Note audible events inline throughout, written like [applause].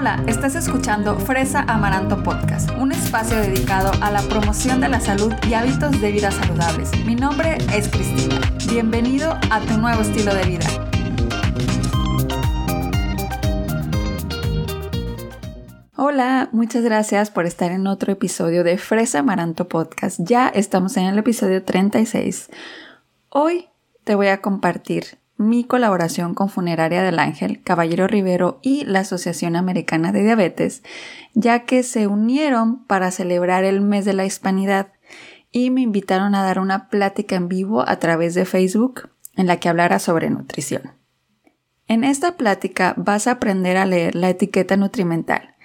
Hola, estás escuchando Fresa Amaranto Podcast, un espacio dedicado a la promoción de la salud y hábitos de vida saludables. Mi nombre es Cristina. Bienvenido a tu nuevo estilo de vida. Hola, muchas gracias por estar en otro episodio de Fresa Amaranto Podcast. Ya estamos en el episodio 36. Hoy te voy a compartir mi colaboración con Funeraria del Ángel, Caballero Rivero y la Asociación Americana de Diabetes, ya que se unieron para celebrar el mes de la hispanidad y me invitaron a dar una plática en vivo a través de Facebook en la que hablara sobre nutrición. En esta plática vas a aprender a leer la etiqueta nutrimental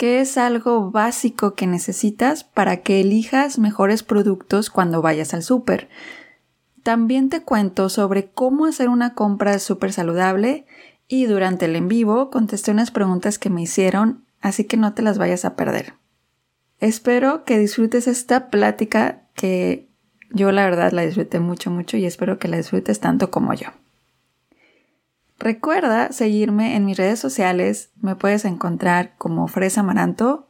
¿Qué es algo básico que necesitas para que elijas mejores productos cuando vayas al súper. También te cuento sobre cómo hacer una compra súper saludable y durante el en vivo contesté unas preguntas que me hicieron, así que no te las vayas a perder. Espero que disfrutes esta plática que yo la verdad la disfruté mucho, mucho y espero que la disfrutes tanto como yo. Recuerda seguirme en mis redes sociales, me puedes encontrar como Fresa Amaranto,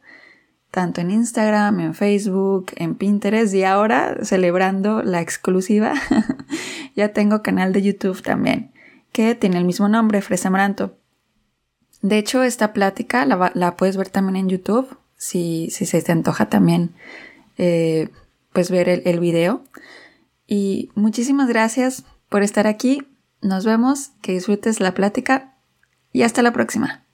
tanto en Instagram, en Facebook, en Pinterest y ahora celebrando la exclusiva, [laughs] ya tengo canal de YouTube también, que tiene el mismo nombre, Fresa Amaranto. De hecho, esta plática la, puedes ver también en YouTube, si, si se te antoja también, eh, pues ver el, el video. Y muchísimas gracias por estar aquí. Nos vemos, que disfrutes la plática y hasta la próxima.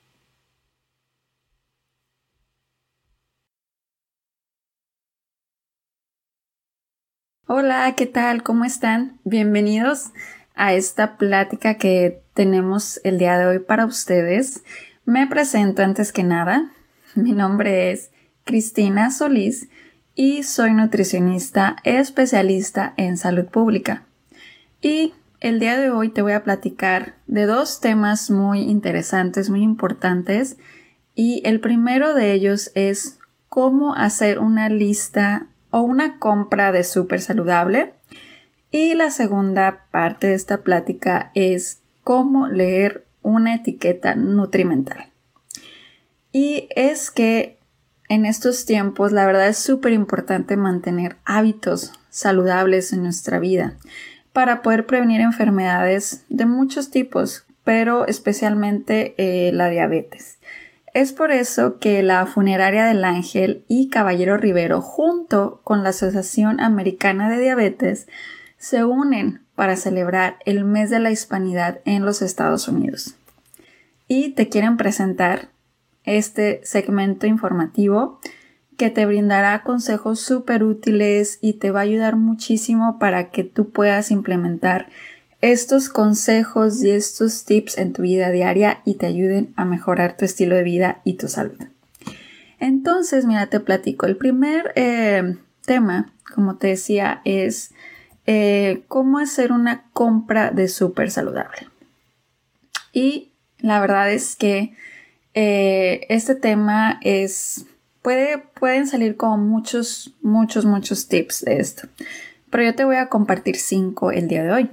Hola, ¿qué tal? ¿Cómo están? Bienvenidos a esta plática que tenemos el día de hoy para ustedes. Me presento antes que nada. [laughs] Mi nombre es Cristina Solís y soy nutricionista especialista en salud pública. Y el día de hoy te voy a platicar de dos temas muy interesantes, muy importantes. Y el primero de ellos es cómo hacer una lista o una compra de súper saludable. Y la segunda parte de esta plática es cómo leer una etiqueta nutrimental. Y es que en estos tiempos la verdad es súper importante mantener hábitos saludables en nuestra vida para poder prevenir enfermedades de muchos tipos, pero especialmente eh, la diabetes. Es por eso que la Funeraria del Ángel y Caballero Rivero, junto con la Asociación Americana de Diabetes, se unen para celebrar el mes de la hispanidad en los Estados Unidos. Y te quieren presentar este segmento informativo que te brindará consejos súper útiles y te va a ayudar muchísimo para que tú puedas implementar estos consejos y estos tips en tu vida diaria y te ayuden a mejorar tu estilo de vida y tu salud. Entonces, mira, te platico. El primer eh, tema, como te decía, es eh, cómo hacer una compra de súper saludable. Y la verdad es que eh, este tema es pueden salir como muchos, muchos, muchos tips de esto. Pero yo te voy a compartir cinco el día de hoy.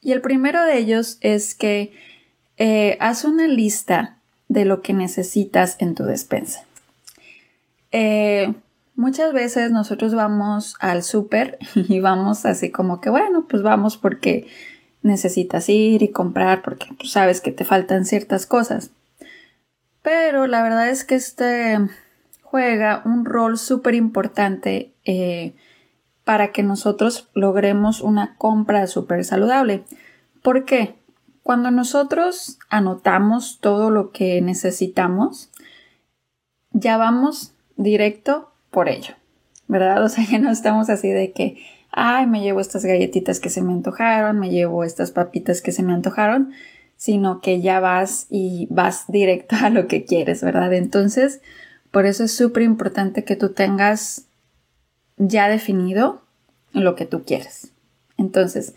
Y el primero de ellos es que eh, haz una lista de lo que necesitas en tu despensa. Eh, muchas veces nosotros vamos al súper [laughs] y vamos así como que, bueno, pues vamos porque necesitas ir y comprar porque tú sabes que te faltan ciertas cosas. Pero la verdad es que este juega un rol súper importante eh, para que nosotros logremos una compra súper saludable. ¿Por qué? Cuando nosotros anotamos todo lo que necesitamos, ya vamos directo por ello, ¿verdad? [laughs] O sea, ya no estamos así de que, ay, me llevo estas galletitas que se me antojaron, me llevo estas papitas que se me antojaron, sino que ya vas y vas directo a lo que quieres, ¿verdad? Entonces, por eso es súper importante que tú tengas ya definido lo que tú quieres. Entonces,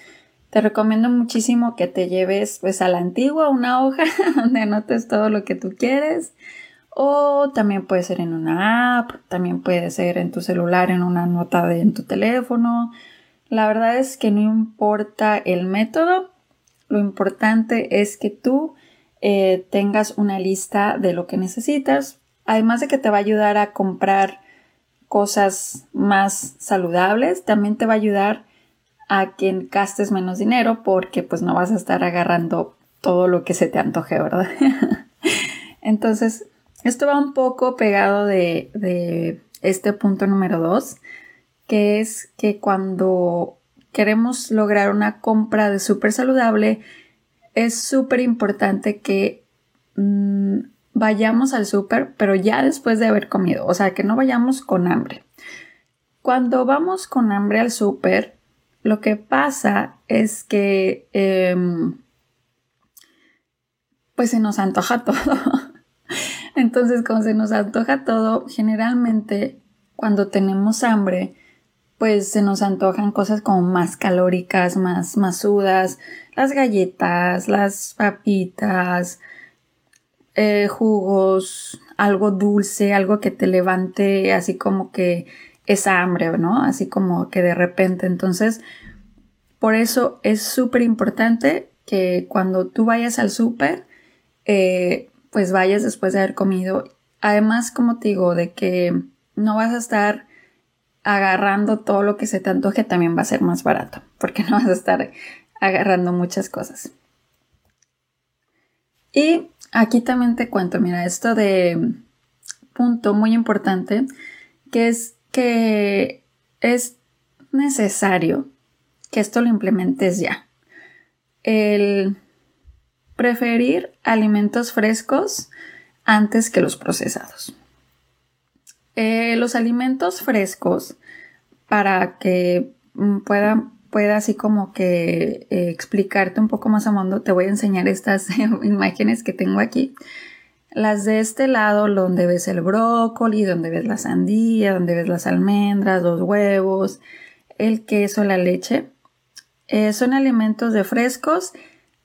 te recomiendo muchísimo que te lleves pues a la antigua una hoja [laughs] donde anotes todo lo que tú quieres. O también puede ser en una app, también puede ser en tu celular, en una nota de, en tu teléfono. La verdad es que no importa el método, lo importante es que tú eh, tengas una lista de lo que necesitas, además de que te va a ayudar a comprar cosas más saludables, también te va a ayudar a que gastes menos dinero porque pues no vas a estar agarrando todo lo que se te antoje, ¿verdad? [laughs] Entonces, esto va un poco pegado de, de este punto número dos, que es que cuando queremos lograr una compra de súper saludable, es súper importante que mm, vayamos al súper, pero ya después de haber comido, o sea, que no vayamos con hambre. Cuando vamos con hambre al súper, lo que pasa es que em, pues se nos antoja [laughs] todo. Entonces, como se nos antoja todo, generalmente cuando tenemos hambre, pues se nos antojan cosas como más calóricas, más masudas, las galletas, las papitas, eh, jugos, algo dulce, algo que te levante así como que esa hambre, ¿no? Así como que de repente. Entonces, por eso es súper importante que cuando tú vayas al súper, eh, pues vayas después de haber comido. Además, como te digo, de que no vas a estar agarrando todo lo que se te antoje, también va a ser más barato, porque [laughs] no vas a estar agarrando muchas cosas. Y aquí también te cuento, mira, esto de punto muy importante, que es que es necesario que esto lo implementes ya. El preferir alimentos frescos antes que los procesados. Eh, los alimentos frescos, para que mm, pueda, pueda así como que eh, explicarte un poco más a fondo, te voy a enseñar estas [laughs] imágenes que tengo aquí. Las de este lado, donde ves el brócoli, donde ves la sandía, donde ves las almendras, los huevos, el queso, la leche, eh, son alimentos de frescos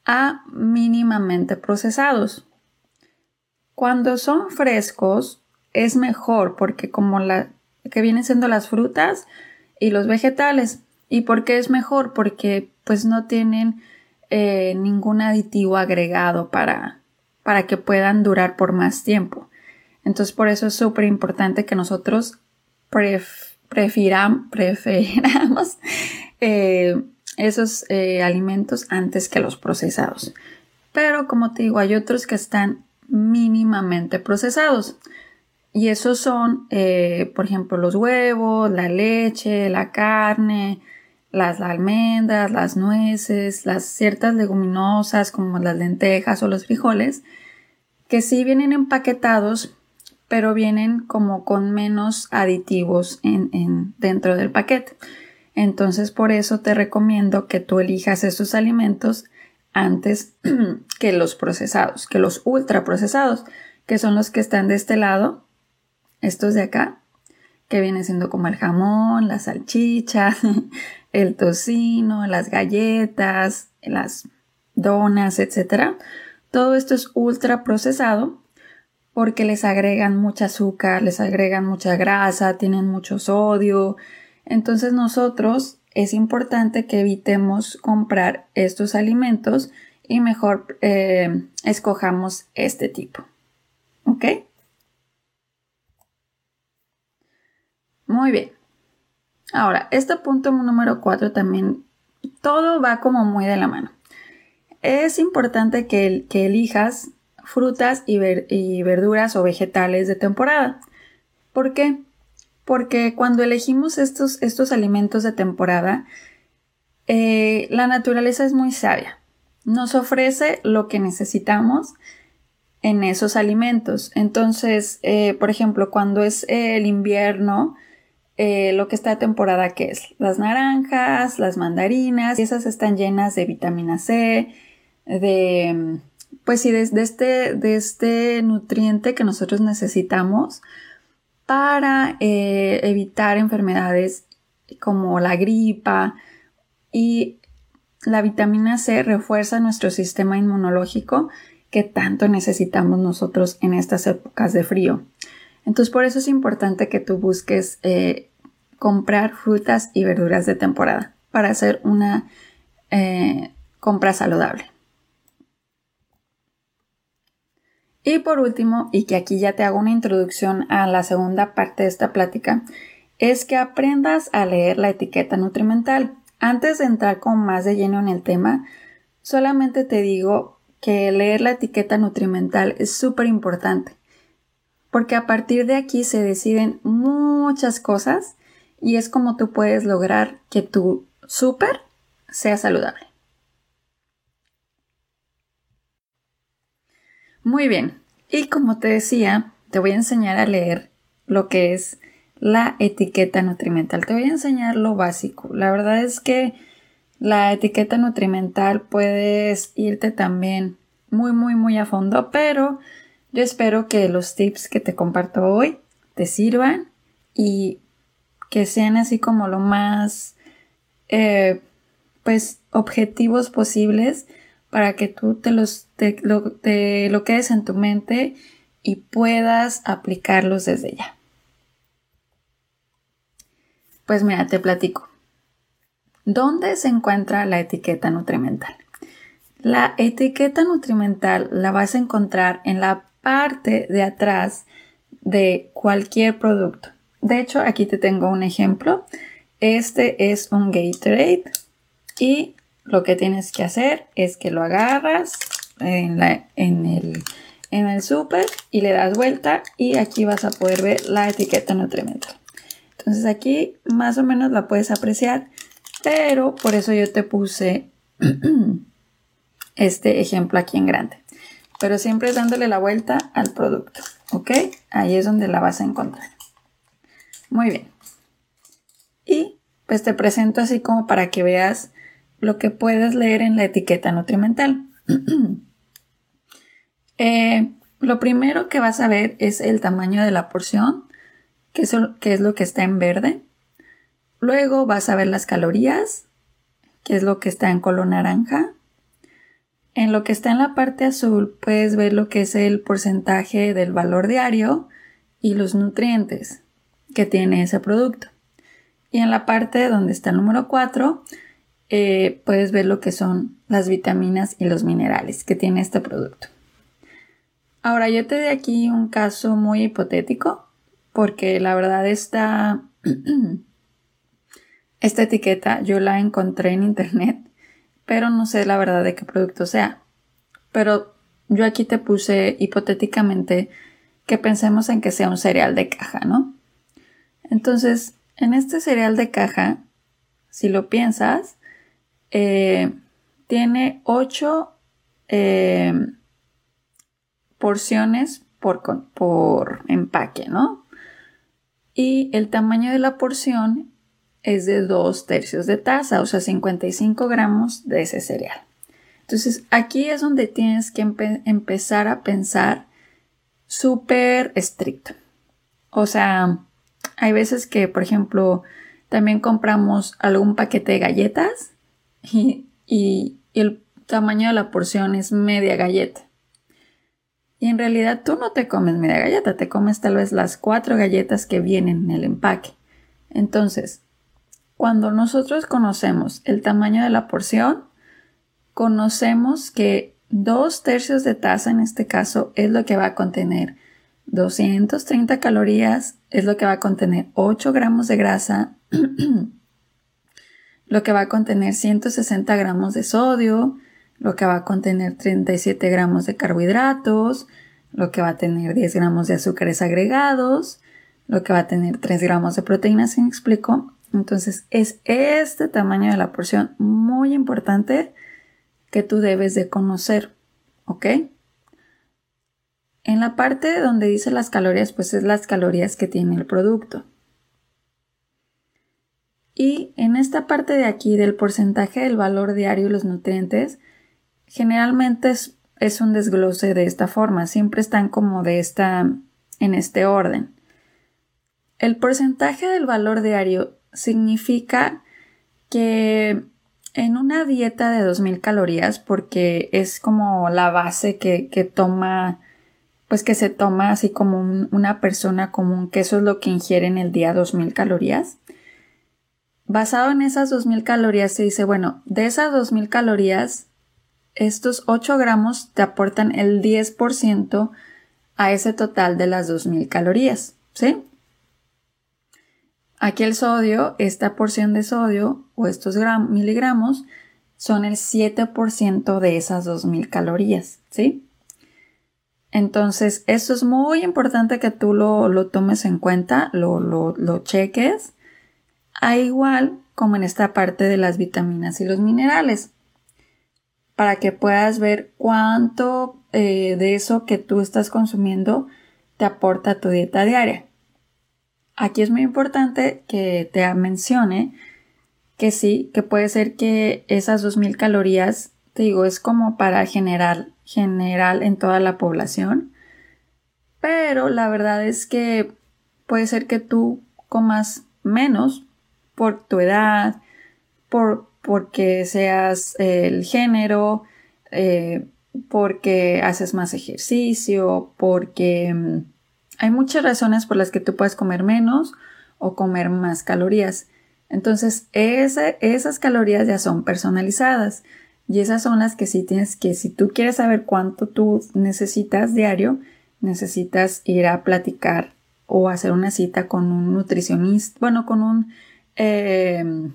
a mínimamente procesados. Cuando son frescos, es mejor porque como la que vienen siendo las frutas y los vegetales. ¿Y por qué es mejor? Porque pues no tienen eh, ningún aditivo agregado para, para que puedan durar por más tiempo. Entonces por eso es súper importante que nosotros [laughs] prefiramos eh, esos eh, alimentos antes que los procesados. Pero como te digo, hay otros que están mínimamente procesados. Y esos son, por ejemplo, los huevos, la leche, la carne, las almendras, las nueces, las ciertas leguminosas como las lentejas o los frijoles, que sí vienen empaquetados, pero vienen como con menos aditivos en, dentro del paquete. Entonces, por eso te recomiendo que tú elijas esos alimentos antes [clears throat] que los procesados, que los ultraprocesados, que son los que están de este lado estos de acá, que viene siendo como el jamón, la salchicha, [laughs] el tocino, las galletas, las donas, etc. Todo esto es ultra procesado porque les agregan mucha azúcar, les agregan mucha grasa, tienen mucho sodio. Entonces nosotros es importante que evitemos comprar estos alimentos y mejor eh, escojamos este tipo. ¿Ok? Muy bien. Ahora, este punto número 4 también, todo va como muy de la mano. Es importante que, elijas frutas y, verduras o vegetales de temporada. ¿Por qué? Porque cuando elegimos estos, estos alimentos de temporada, eh, la naturaleza es muy sabia. Nos ofrece lo que necesitamos en esos alimentos. Entonces, eh, por ejemplo, cuando es el invierno, eh, lo que está de temporada que es las naranjas, las mandarinas, y esas están llenas de vitamina C, de pues sí, de, este, de este nutriente que nosotros necesitamos para eh, evitar enfermedades como la gripa y la vitamina C refuerza nuestro sistema inmunológico que tanto necesitamos nosotros en estas épocas de frío. Entonces por eso es importante que tú busques eh, comprar frutas y verduras de temporada para hacer una eh, compra saludable. Y por último, y que aquí ya te hago una introducción a la segunda parte de esta plática, es que aprendas a leer la etiqueta nutrimental. Antes de entrar con más de lleno en el tema, solamente te digo que leer la etiqueta nutrimental es súper importante, porque a partir de aquí se deciden muchas cosas y es como tú puedes lograr que tu súper sea saludable. Muy bien, y como te decía, te voy a enseñar a leer lo que es la etiqueta nutrimental. Te voy a enseñar lo básico. La verdad es que la etiqueta nutrimental puedes irte también muy, muy, muy a fondo, pero yo espero que los tips que te comparto hoy te sirvan y que sean así como lo más, eh, pues, objetivos posibles para que tú te los, lo, te lo quedes en tu mente y puedas aplicarlos desde ya. Pues mira, te platico. ¿Dónde se encuentra la etiqueta nutrimental? La etiqueta nutrimental la vas a encontrar en la parte de atrás de cualquier producto. De hecho, aquí te tengo un ejemplo. Este es un Gatorade y lo que tienes que hacer es que lo agarras en, en el, en el súper y le das vuelta y aquí vas a poder ver la etiqueta nutrimental. Entonces aquí más o menos la puedes apreciar, pero por eso yo te puse [clears throat] este ejemplo aquí en grande. Pero siempre dándole la vuelta al producto, ¿ok? Ahí es donde la vas a encontrar. Muy bien. Y pues te presento así como para que veas lo que puedes leer en la etiqueta nutrimental. [clears throat] Eh, lo primero que vas a ver es el tamaño de la porción que es, lo que está en verde. Luego vas a ver las calorías, que es lo que está en color naranja. En lo que está en la parte azul puedes ver lo que es el porcentaje del valor diario y los nutrientes que tiene ese producto. Y en la parte donde está el número 4 eh, puedes ver lo que son las vitaminas y los minerales que tiene este producto. Ahora yo te doy aquí un caso muy hipotético porque la verdad esta, [clears throat] esta etiqueta yo la encontré en internet, pero no sé la verdad de qué producto sea. Pero yo aquí te puse hipotéticamente que pensemos en que sea un cereal de caja, ¿no? Entonces, en este cereal de caja, si lo piensas, eh, tiene 8 eh, porciones por, por empaque, ¿no? y el tamaño de la porción es de 2 tercios de taza, o sea, 55 gramos de ese cereal. Entonces, aquí es donde tienes que empezar a pensar súper estricto. O sea, hay veces que, por ejemplo, también compramos algún paquete de galletas y, el tamaño de la porción es media galleta. Y en realidad tú no te comes media galleta, te comes tal vez las cuatro galletas que vienen en el empaque. Entonces, cuando nosotros conocemos el tamaño de la porción, conocemos que dos tercios de taza en este caso es lo que va a contener 230 calorías, es lo que va a contener 8 gramos de grasa, [clears throat] lo que va a contener 160 gramos de sodio, lo que va a contener 37 gramos de carbohidratos, lo que va a tener 10 gramos de azúcares agregados, lo que va a tener 3 gramos de proteínas, ¿se me explico? Entonces es este tamaño de la porción muy importante que tú debes de conocer, ¿ok? En la parte donde dice las calorías, pues es las calorías que tiene el producto. Y en esta parte de aquí del porcentaje del valor diario y los nutrientes, generalmente es, un desglose de esta forma, siempre están como de esta, en este orden. El porcentaje del valor diario significa que en una dieta de 2000 calorías, porque es como la base que, toma, pues que se toma así como una persona común, que eso es lo que ingiere en el día 2000 calorías. Basado en esas 2000 calorías se dice, bueno, de esas 2000 calorías estos 8 gramos te aportan el 10% a ese total de las 2000 calorías, ¿sí? Aquí el sodio, esta porción de sodio o estos miligramos son el 7% de esas 2000 calorías, ¿sí? Entonces, eso es muy importante que tú lo, tomes en cuenta, lo, lo, cheques, a igual como en esta parte de las vitaminas y los minerales, para que puedas ver cuánto eh, de eso que tú estás consumiendo te aporta tu dieta diaria. Aquí es muy importante que te mencione que sí, que puede ser que esas 2000 calorías, te digo, es como para generar general en toda la población. Pero la verdad es que puede ser que tú comas menos por tu edad, por porque seas el género, eh, porque haces más ejercicio, porque mm, hay muchas razones por las que tú puedes comer menos o comer más calorías. Entonces, esas calorías ya son personalizadas. Y esas son las que sí tienes que, si tú quieres saber cuánto tú necesitas diario, necesitas ir a platicar o hacer una cita con un nutricionista, bueno, con un em,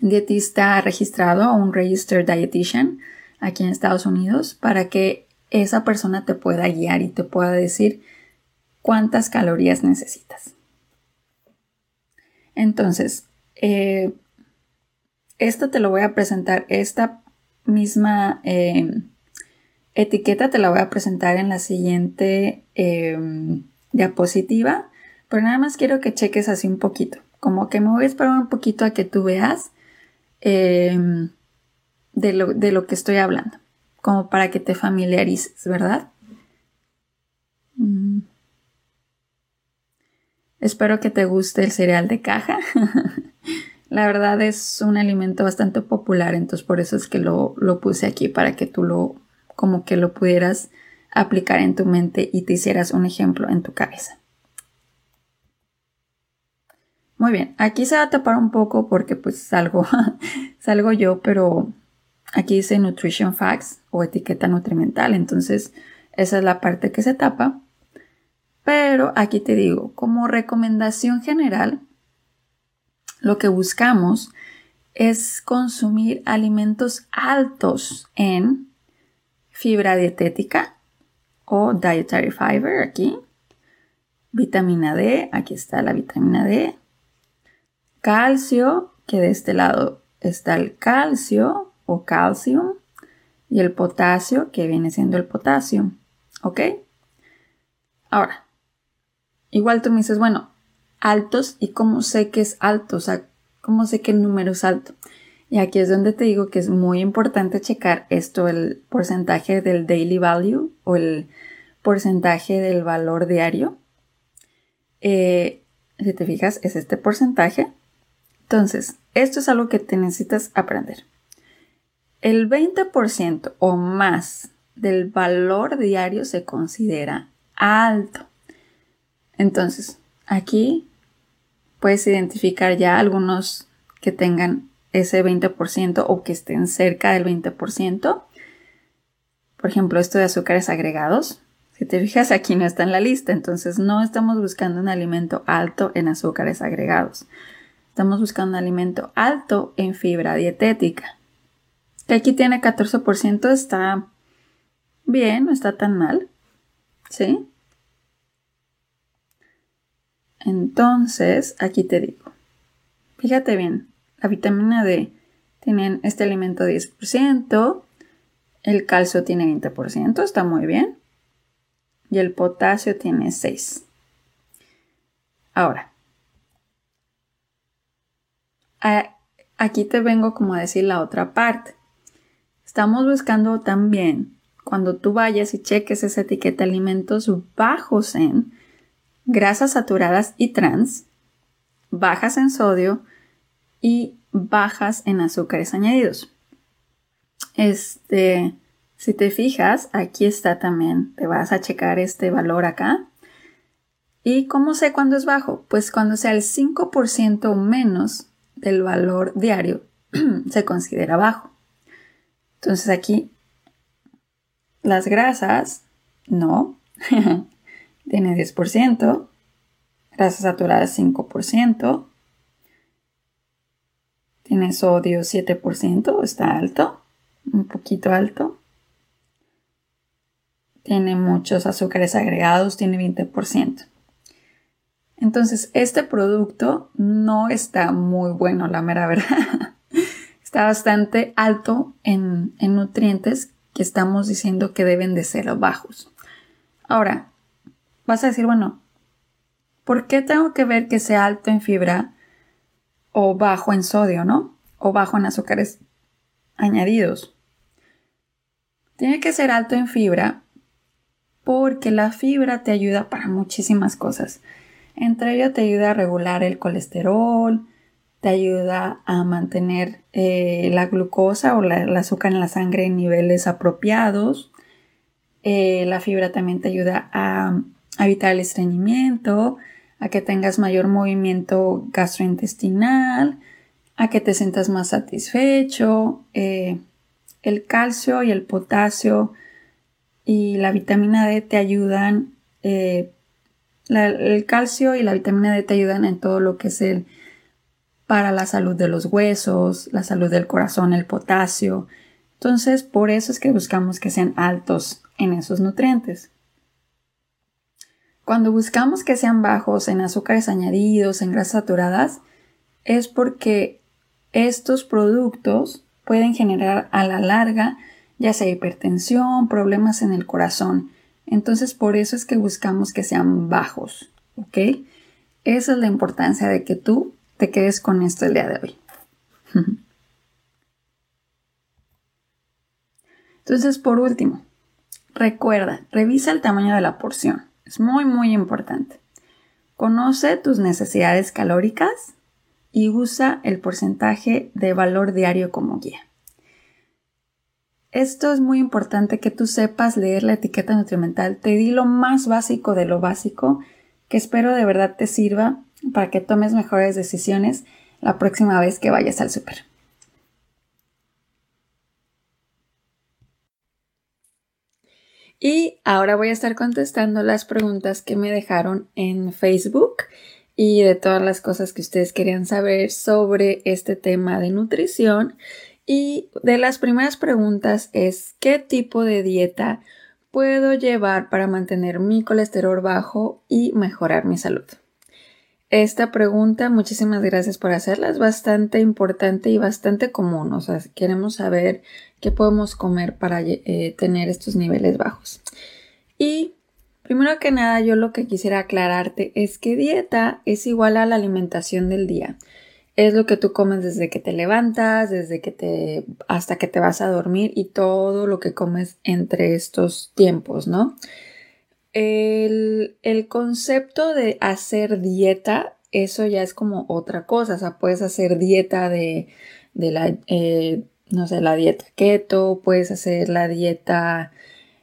dietista registrado o un registered dietitian aquí en Estados Unidos para que esa persona te pueda guiar y te pueda decir cuántas calorías necesitas. Entonces, eh, esto te lo voy a presentar, esta misma eh, etiqueta te la voy a presentar en la siguiente em, diapositiva, pero nada más quiero que cheques así un poquito, como que me voy a esperar un poquito a que tú veas em, de, lo, de lo que estoy hablando, como para que te familiarices, ¿verdad? Mm. Espero que te guste el cereal de caja. [laughs] La verdad es un alimento bastante popular, entonces por eso es que lo, puse aquí para que tú lo, como que lo pudieras aplicar en tu mente y te hicieras un ejemplo en tu cabeza. Muy bien, aquí se va a tapar un poco porque pues salgo, [laughs] salgo yo, pero aquí dice Nutrition Facts o etiqueta nutrimental, entonces esa es la parte que se tapa. Pero aquí te digo, como recomendación general, lo que buscamos es consumir alimentos altos en fibra dietética o dietary fiber aquí, vitamina D, aquí está la vitamina D, calcio, que de este lado está el calcio o calcium y el potasio, que viene siendo el potasio, ¿ok? Ahora, igual tú me dices, bueno, altos y cómo sé que es alto, o sea, cómo sé que el número es alto. Y aquí es donde te digo que es muy importante checar esto, el porcentaje del daily value o el porcentaje del valor diario. Eh, si te fijas, es este porcentaje. Entonces, esto es algo que te necesitas aprender. El 20% o más del valor diario se considera alto. Entonces, aquí puedes identificar ya algunos que tengan ese 20% o que estén cerca del 20%. Por ejemplo, esto de azúcares agregados. Si te fijas, aquí no está en la lista, entonces no estamos buscando un alimento alto en azúcares agregados. Estamos buscando un alimento alto en fibra dietética. Que aquí tiene 14%, está bien, no está tan mal. ¿Sí? Entonces, aquí te digo, fíjate bien, la vitamina D tiene este alimento 10%, el calcio tiene 20%, está muy bien, y el potasio tiene 6. Ahora, aquí te vengo como a decir la otra parte. Estamos buscando también, cuando tú vayas y cheques esa etiqueta alimentos bajos en, grasas saturadas y trans, bajas en sodio y bajas en azúcares añadidos. Este, si te fijas, aquí está también, te vas a checar este valor acá. ¿Y cómo sé cuándo es bajo? Pues cuando sea el 5% menos del valor diario [clears throat] se considera bajo. Entonces aquí las grasas, no, [laughs] tiene 10%, grasas saturadas 5%, tiene sodio 7%, está alto, un poquito alto. Tiene muchos azúcares agregados, tiene 20%. Entonces, este producto no está muy bueno, la mera verdad. [laughs] está bastante alto en, en nutrientes que estamos diciendo que deben de ser bajos. Ahora, vas a decir, bueno, ¿por qué tengo que ver que sea alto en fibra o bajo en sodio, no? O bajo en azúcares añadidos. Tiene que ser alto en fibra porque la fibra te ayuda para muchísimas cosas. Entre ello te ayuda a regular el colesterol, te ayuda a mantener eh, la glucosa o el azúcar en la sangre en niveles apropiados. Eh, la fibra también te ayuda a, evitar el estreñimiento, a que tengas mayor movimiento gastrointestinal, a que te sientas más satisfecho. Eh, el calcio y el potasio y la vitamina D te ayudan, el calcio y la vitamina D te ayudan en todo lo que es el para la salud de los huesos, la salud del corazón, el potasio. Entonces, por eso es que buscamos que sean altos en esos nutrientes. Cuando buscamos que sean bajos en azúcares añadidos, en grasas saturadas, es porque estos productos pueden generar a la larga ya sea hipertensión, problemas en el corazón. Entonces, por eso es que buscamos que sean bajos, ¿ok? Esa es la importancia de que tú te quedes con esto el día de hoy. [laughs] Entonces, por último, recuerda, revisa el tamaño de la porción. Es muy, muy importante. Conoce tus necesidades calóricas y usa el porcentaje de valor diario como guía. Esto es muy importante que tú sepas leer la etiqueta nutrimental. Te di lo más básico de lo básico que espero de verdad te sirva para que tomes mejores decisiones la próxima vez que vayas al súper. Y ahora voy a estar contestando las preguntas que me dejaron en Facebook y de todas las cosas que ustedes querían saber sobre este tema de nutrición. Y de las primeras preguntas es, ¿qué tipo de dieta puedo llevar para mantener mi colesterol bajo y mejorar mi salud? Esta pregunta, muchísimas gracias por hacerla, es bastante importante y bastante común. O sea, queremos saber qué podemos comer para eh, tener estos niveles bajos. Y primero que nada, yo lo que quisiera aclararte es que dieta es igual a la alimentación del día. Es lo que tú comes desde que te levantas, desde que te hasta que te vas a dormir y todo lo que comes entre estos tiempos, ¿no? El, concepto de hacer dieta, eso ya es como otra cosa. O sea, puedes hacer dieta de, la, eh, no sé, la dieta keto, puedes hacer la dieta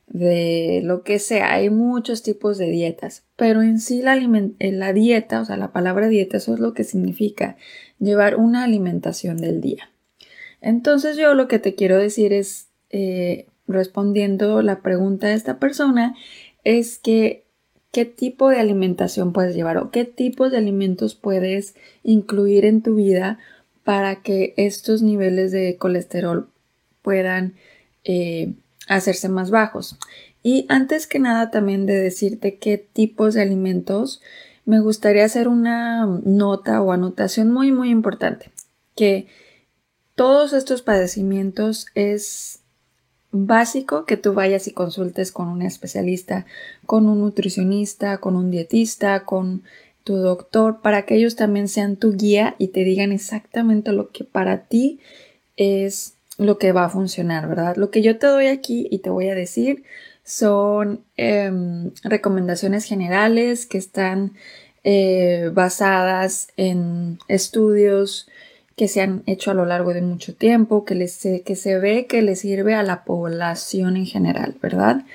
de lo que sea. Hay muchos tipos de dietas, pero en sí la, eh, la dieta, o sea, la palabra dieta, eso es lo que significa llevar una alimentación del día. Entonces yo lo que te quiero decir es, eh, respondiendo la pregunta de esta persona, es que qué tipo de alimentación puedes llevar o qué tipos de alimentos puedes incluir en tu vida para que estos niveles de colesterol puedan eh, hacerse más bajos. Y antes que nada también de decirte qué tipos de alimentos, me gustaría hacer una nota o anotación muy muy importante, que todos estos padecimientos es básico que tú vayas y consultes con un especialista, con un nutricionista, con un dietista, con tu doctor, para que ellos también sean tu guía y te digan exactamente lo que para ti es lo que va a funcionar, ¿verdad? Lo que yo te doy aquí y te voy a decir son em, recomendaciones generales que están eh, basadas en estudios que se han hecho a lo largo de mucho tiempo, que, les, que se ve que le sirve a la población en general, ¿verdad?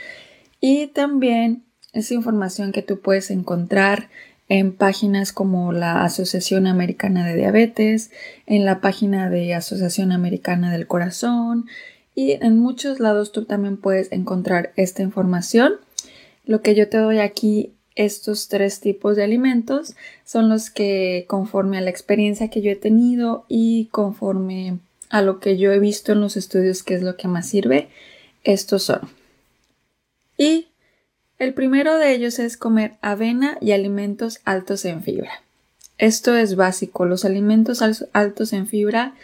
Y también es información que tú puedes encontrar en páginas como la Asociación Americana de Diabetes, en la página de Asociación Americana del Corazón y en muchos lados tú también puedes encontrar esta información. Lo que yo te doy aquí, estos tres tipos de alimentos, son los que conforme a la experiencia que yo he tenido y conforme a lo que yo he visto en los estudios que es lo que más sirve, estos son. Y el primero de ellos es comer avena y alimentos altos en fibra. Esto es básico. Los alimentos altos en fibra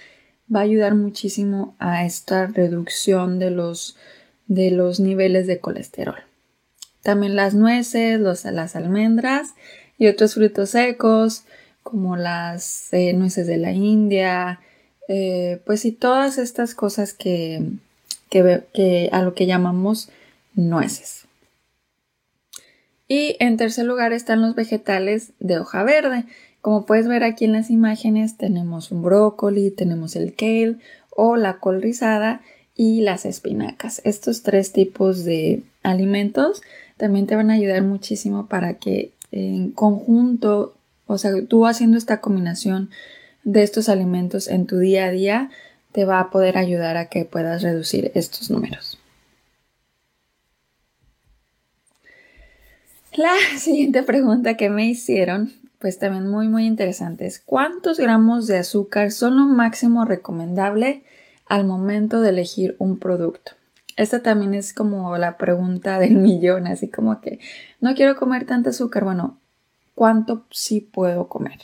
va a ayudar muchísimo a esta reducción de los, de los niveles de colesterol. También las nueces, las almendras y otros frutos secos como las eh, nueces de la India, eh, pues y todas estas cosas que, que a lo que llamamos nueces. Y en tercer lugar están los vegetales de hoja verde. Como puedes ver aquí en las imágenes tenemos un brócoli, tenemos el kale o la col rizada y las espinacas. Estos tres tipos de alimentos también te van a ayudar muchísimo para que en conjunto, o sea, tú haciendo esta combinación de estos alimentos en tu día a día, te va a poder ayudar a que puedas reducir estos números. La [laughs] siguiente pregunta que me hicieron, pues también muy muy interesante, es ¿cuántos gramos de azúcar son lo máximo recomendable al momento de elegir un producto? Esta también es como la pregunta [laughs] del millón, así como que no quiero comer tanto azúcar, bueno, ¿cuánto sí puedo comer?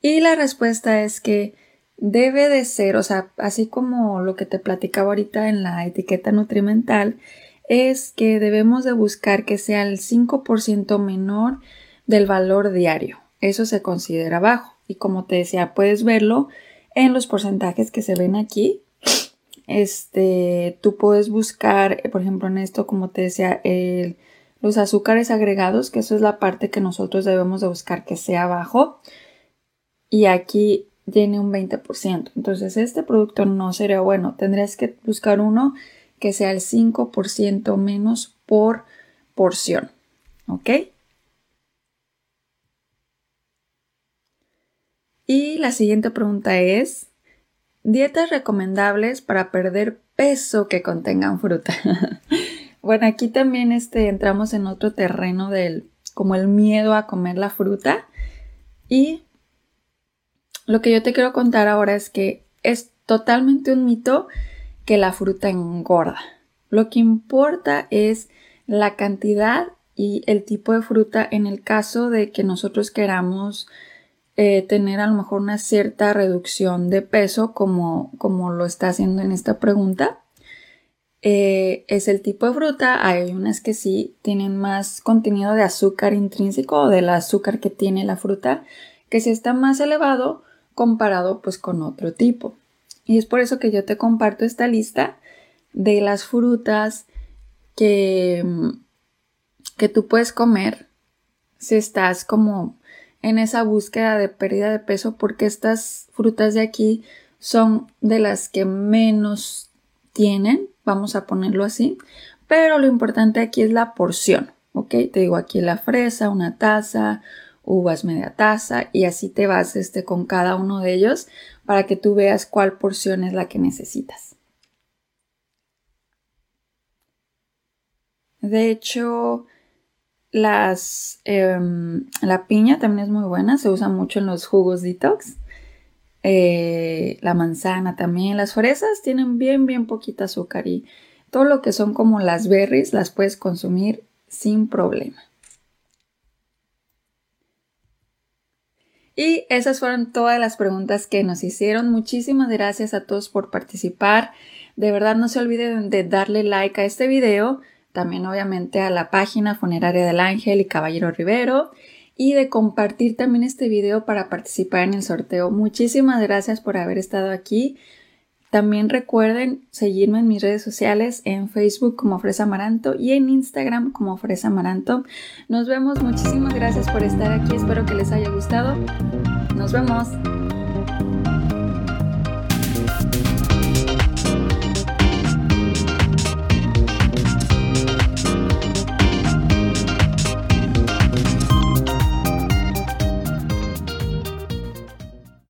Y la respuesta es que debe de ser, o sea, así como lo que te platicaba ahorita en la etiqueta nutrimental, es que debemos de buscar que sea el 5% menor del valor diario. Eso se considera bajo. Y como te decía, puedes verlo en los porcentajes que se ven aquí. Este, tú puedes buscar, por ejemplo, en esto, como te decía, los azúcares agregados, que eso es la parte que nosotros debemos de buscar que sea bajo. Y aquí tiene un 20%. Entonces, este producto no sería bueno. Tendrías que buscar uno que sea el 5% menos por porción. ¿Ok? Y la siguiente pregunta es, dietas recomendables para perder peso que contengan fruta. [laughs] bueno, aquí también este, entramos en otro terreno del como el miedo a comer la fruta. Y lo que yo te quiero contar ahora es que es totalmente un mito que la fruta engorda. Lo que importa es la cantidad y el tipo de fruta en el caso de que nosotros queramos eh, tener a lo mejor una cierta reducción de peso como, como lo está haciendo en esta pregunta. Eh, es el tipo de fruta. Hay unas que sí tienen más contenido de azúcar intrínseco o del azúcar que tiene la fruta, que sí está más elevado comparado pues con otro tipo. Y es por eso que yo te comparto esta lista de las frutas que, que tú puedes comer si estás como en esa búsqueda de pérdida de peso porque estas frutas de aquí son de las que menos tienen, vamos a ponerlo así, pero lo importante aquí es la porción, ¿ok? Te digo aquí la fresa, una taza, uvas media taza y así te vas este, con cada uno de ellos para que tú veas cuál porción es la que necesitas. De hecho, las, em, la piña también es muy buena, se usa mucho en los jugos detox. Eh, la manzana también, las fresas tienen bien, bien poquita azúcar y todo lo que son como las berries las puedes consumir sin problema. Y esas fueron todas las preguntas que nos hicieron. Muchísimas gracias a todos por participar. De verdad no se olviden de darle like a este video, también obviamente a la página Funeraria del Ángel y Caballero Rivero y de compartir también este video para participar en el sorteo. Muchísimas gracias por haber estado aquí. También recuerden seguirme en mis redes sociales, en Facebook como Fresa Amaranto y en Instagram como Fresa Amaranto. Nos vemos, muchísimas gracias por estar aquí, espero que les haya gustado. Nos vemos.